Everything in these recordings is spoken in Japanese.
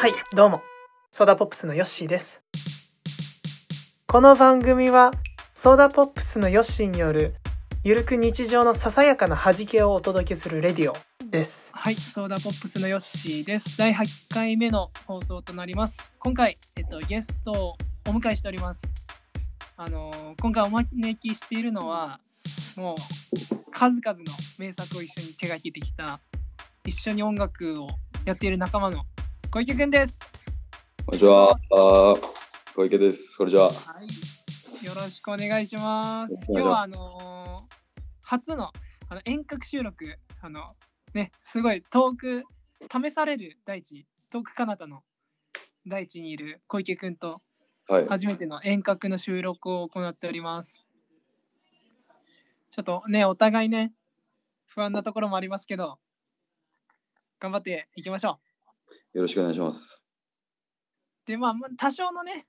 はいどうもソーダポップスのヨッシーですこの番組はソーダポップスのヨッシーによるゆるく日常のささやかな弾けをお届けするレディオですはい、ソーダポップスのヨッシーです。第8回目の放送となります。今回、えっと、ゲストをお迎えしております。あのー今回お招きしているのは、もう数々の名作を一緒に手掛けてきた、一緒に音楽をやっている仲間の小池くんです。こんにちは。小池です。こんにちは。はい、よろしくお願いします。ます今日はあのー初のあの遠隔収録、あのね、すごい遠く試される大地、遠く彼方の大地にいる小池くんとはい。初めての遠隔の収録を行っております。ちょっとね、お互いね、不安なところもありますけど、頑張っていきましょよろしくお願いします。う。で、まあ、まあ多少のね、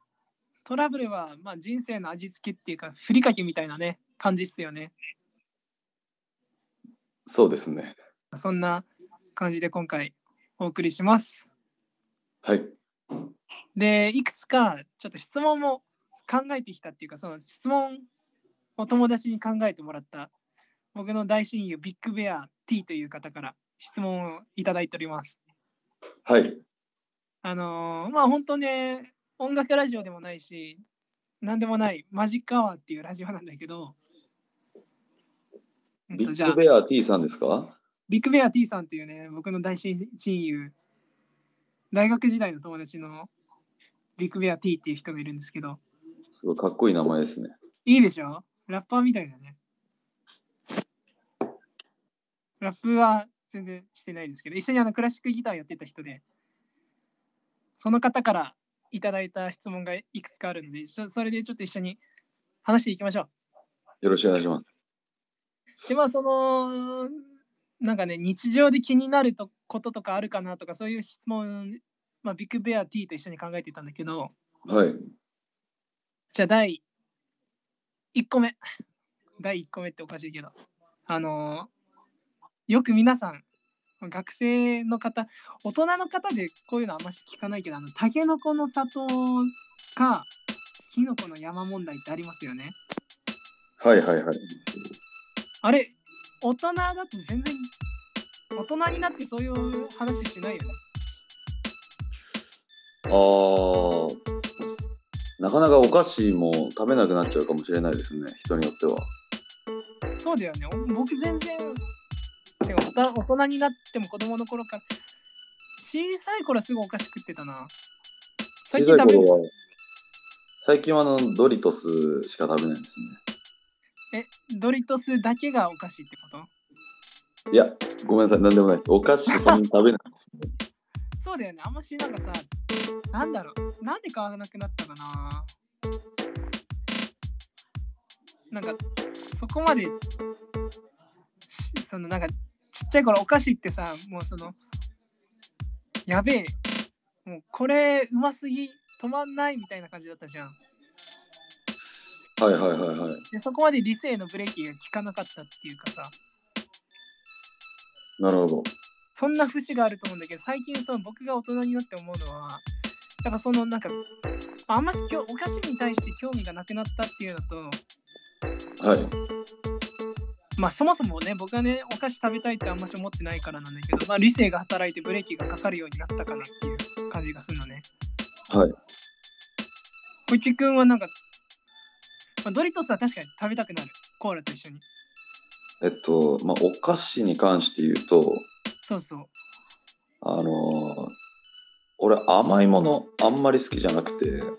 トラブルは、まあ、人生の味付けっていうか、ふりかけみたいなね、感じっすよね。そうですね。そんな感じで今回お送りします。はい。で、いくつかちょっと質問も考えてきたっていうか、その質問を友達に考えてもらった僕の大親友ビッグベア T という方から質問をいただいております。はい。あのーまあ本当ね、音楽ラジオでもないし、なんでもないマジックアワーっていうラジオなんだけど、えっビと、じゃあッグベア T さんですか？ビッグベア T さんっていうね、僕の大親親友、大学時代の友達のビッグベア T っていう人がいるんですけど、すごいかっこいい名前ですね。いいでしょ？ラッパーみたいだね。ラップは全然してないですけど、一緒にあのクラシックギターやってた人で、その方からいただいた質問がいくつかあるので、そそれでちょっと一緒に話していきましょう。よろしくお願いします。でまあそのなんかね日常で気になるとこととかあるかなとかそういう質問、まあ、ビッグベア T と一緒に考えてたんだけどはい。じゃあ第1個目第1個目っておかしいけどあのよく皆さん学生の方大人の方でこういうのあんまし聞かないけどあのタケノコの里かキノコの山問題ってありますよねはいはいはい。あれ、大人だと全然、大人になってそういう話しないよね。あー。なかなかお菓子も食べなくなっちゃうかもしれないですね。人によっては。そうだよね。お僕全然、てか大人大人になっても子供の頃から、小さい頃はすぐお菓子食ってたな。最小近食べる最近はあのドリトスしか食べないですえ、ドリトスだけがお菓子ってこと？ね。いや、ごめんなさい。なんでもないです。お菓子そんなに食べないですね。そうだよね。あんましなんかさ、なんだろう。なんで買わなくなったかな。なんか、そこまで、しそのなんか、ちっちゃい頃お菓子ってさ、もうその、やべえ、もうこれうますぎ、止まんないみたいな感じだったじゃん。はいはいはいはい。で、そこまで理性のブレーキが効かなかったっていうかさ、なるほど。そんな節があると思うんだけど、最近その僕が大人になって思うのは、やっぱそのなんか、あんましきょお菓子に対して興味がなくなったっていうのと、はい。まあそもそもね、僕はね、お菓子食べたいってあんまし思ってないからなんだけど、まあ理性が働いてブレーキがかかるようになったかなっていう感じがするのね。はい。小池くんはなんか、まあ、ドリトスは確かに食べたくなる。コーラと一緒に。えっと、まあ、お菓子に関して言うと、そうそう。あのー俺甘いものあんまり好きじゃなくて、う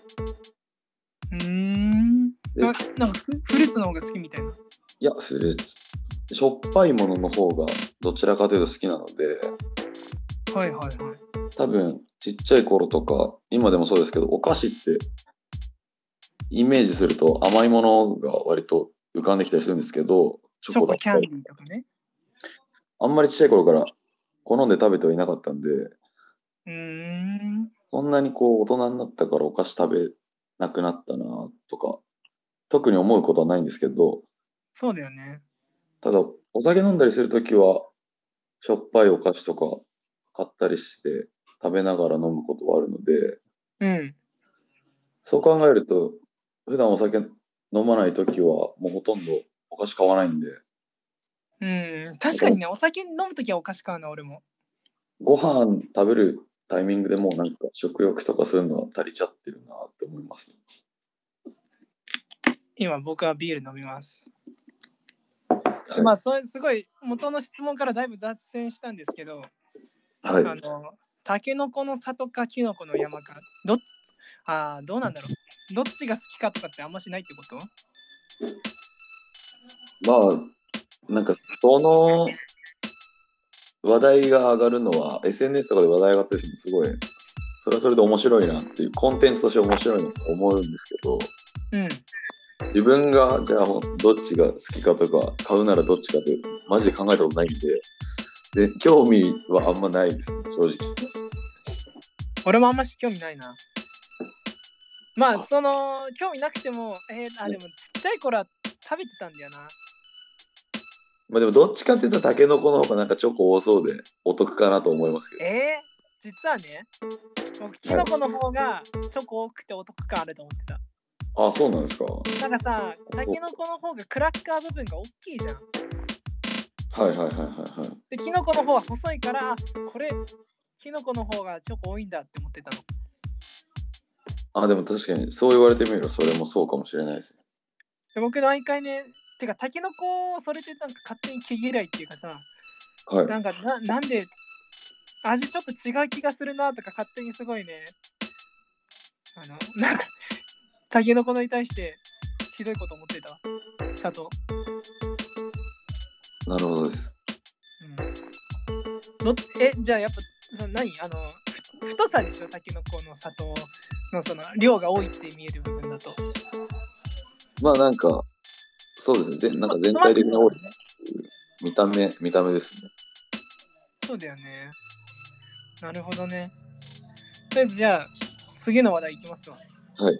ーん。でななんかフフルーツの方が好きみたいな。いや、フルーツ。しょっぱいものの方がどちらかというと好きなので、はいはいはい。多分ちっちゃい頃とか、今でもそうですけど、お菓子ってイメージすると甘いものが割と浮かんできたりするんですけど、チチョコキャンディーとかね。あんまりちっちゃい頃から好んで食べてはいなかったんで、うーん。そんなにこう大人になったからお菓子食べなくなったなとか、特に思うことはないんですけど、そうだよね。ただ、お酒飲んだりするときは、しょっぱいお菓子とか買ったりして食べながら飲むことはあるので、うん。そう考えると、普段お酒飲まないときは、もうほとんどお菓子買わないんで、うん。確かにね、お酒飲むときはお菓子買うな、俺も。ご飯食べるタイミングでもうなんか食欲とかそういうのは足りちゃってるなって思います。今、僕はビール飲みます。はい。まあ、それすごい、元の質問からだいぶ脱線したんですけど、はい、あの、タケノコの里かキノコの山か、どっあーどうなんだろう。どっちが好きかとかってあんましないってこと？まあ、なんかその話題が上がるのは、SNS とかで話題上がってるのすごい、それはそれで面白いなっていう、コンテンツとして面白いなと思うんですけど、うん。自分がじゃあどっちが好きかとか、買うならどっちかって、マジで考えたことないんで、で、興味はあんまないです、正直。俺もあんまし興味ないな。まあ、その、興味なくても、えーあ、でもちっちゃい頃は食べてたんだよな。まあでもどっちかって言ったらタケノコの方がなんかチョコ多そうでお得かなと思いますけど。えー、実はね、僕、キノコの方がチョコ多くてお得感あると思ってた。あ、そうなんですか。なんかさ、タケノコの方がクラッカー部分が大きいじゃん。はいはいはいはいはい。で、キノコの方は細いから、あこれ、キノコの方がチョコ多いんだって思ってたの。あ、でも確かにそう言われてみればそれもそうかもしれないですね。で僕毎回ね、てか、タケノコをそれでなんか勝手に毛嫌いっていうかさ、はい。なんかななんで味ちょっと違う気がするなとか勝手にすごいねあのなんかタケノコのに対してひどいこと思ってたわ。佐藤、なるほどです。うん、どえじゃあやっぱその何？あのふ太さでしょ？タケノコの砂糖のその量が多いって見える部分だと。まあなんか、そうですね。ぜなんか全体的な多い。見た目、見た目ですね。そうだよね。なるほどね。とりあえずじゃあ次の話題いきますわ。はい